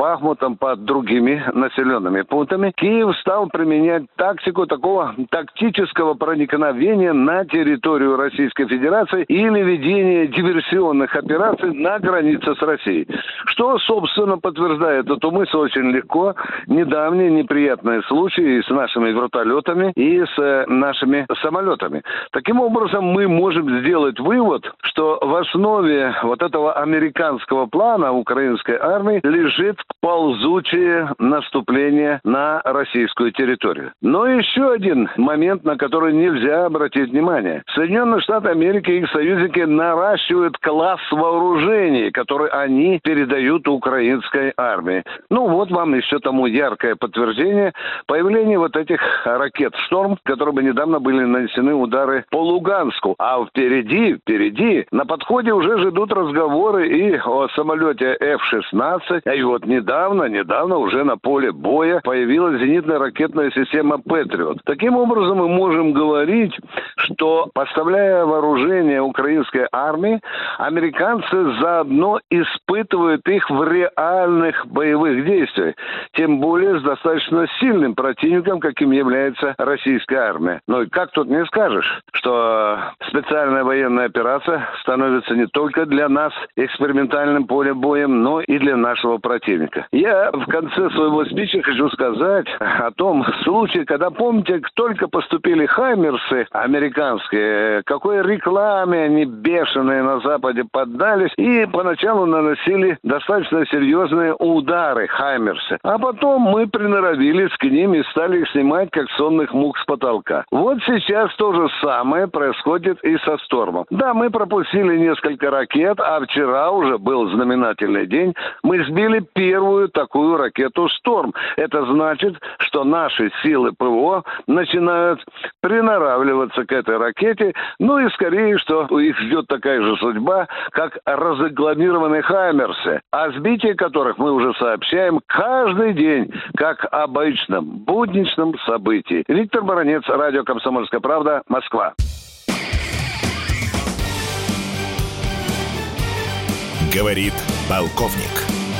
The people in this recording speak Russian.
Бахмутом под другими населенными пунктами, Киев стал применять тактику такого тактического проникновения на территорию Российской Федерации или ведения диверсионных операций на границе с Россией. Что, собственно, подтверждает эту мысль очень легко. Недавние неприятные случаи с нашими вертолетами и с э, нашими самолетами. Таким образом, мы можем сделать вывод, что в основе вот этого американского плана украинской армии лежит ползучее наступление на российскую территорию. Но еще один момент, на который нельзя обратить внимание. Соединенные Штаты Америки и их союзники наращивают класс вооружений, который они передают украинской армии. Ну вот вам еще тому яркое подтверждение появления вот этих ракет «Шторм», которыми недавно были нанесены удары по Луганску. А впереди, впереди, на подходе уже ждут разговоры и о самолете F-16, и вот недавно, недавно уже на поле боя появилась зенитная ракетная система «Патриот». Таким образом, мы можем говорить, что поставляя вооружение украинской армии, американцы заодно испытывают их в реальных боевых действиях. Тем более с достаточно сильным противником, каким является российская армия. Ну и как тут не скажешь, что специальная военная операция становится не только для нас экспериментальным полем боем, но и для нашего противника. Америка. Я в конце своего спича хочу сказать о том случае, когда, помните, только поступили Хаймерсы американские, какой рекламе они бешеные на Западе поддались и поначалу наносили достаточно серьезные удары Хаймерсы. А потом мы приноровились к ним и стали их снимать как сонных мух с потолка. Вот сейчас то же самое происходит и со Стормом. Да, мы пропустили несколько ракет, а вчера уже был знаменательный день. Мы сбили первый первую такую ракету «Шторм». Это значит, что наши силы ПВО начинают приноравливаться к этой ракете, ну и скорее, что их ждет такая же судьба, как разрекламированные «Хаймерсы», о сбитии которых мы уже сообщаем каждый день, как обычном, будничном событии. Виктор Баранец, радио «Комсомольская правда», Москва. Говорит полковник.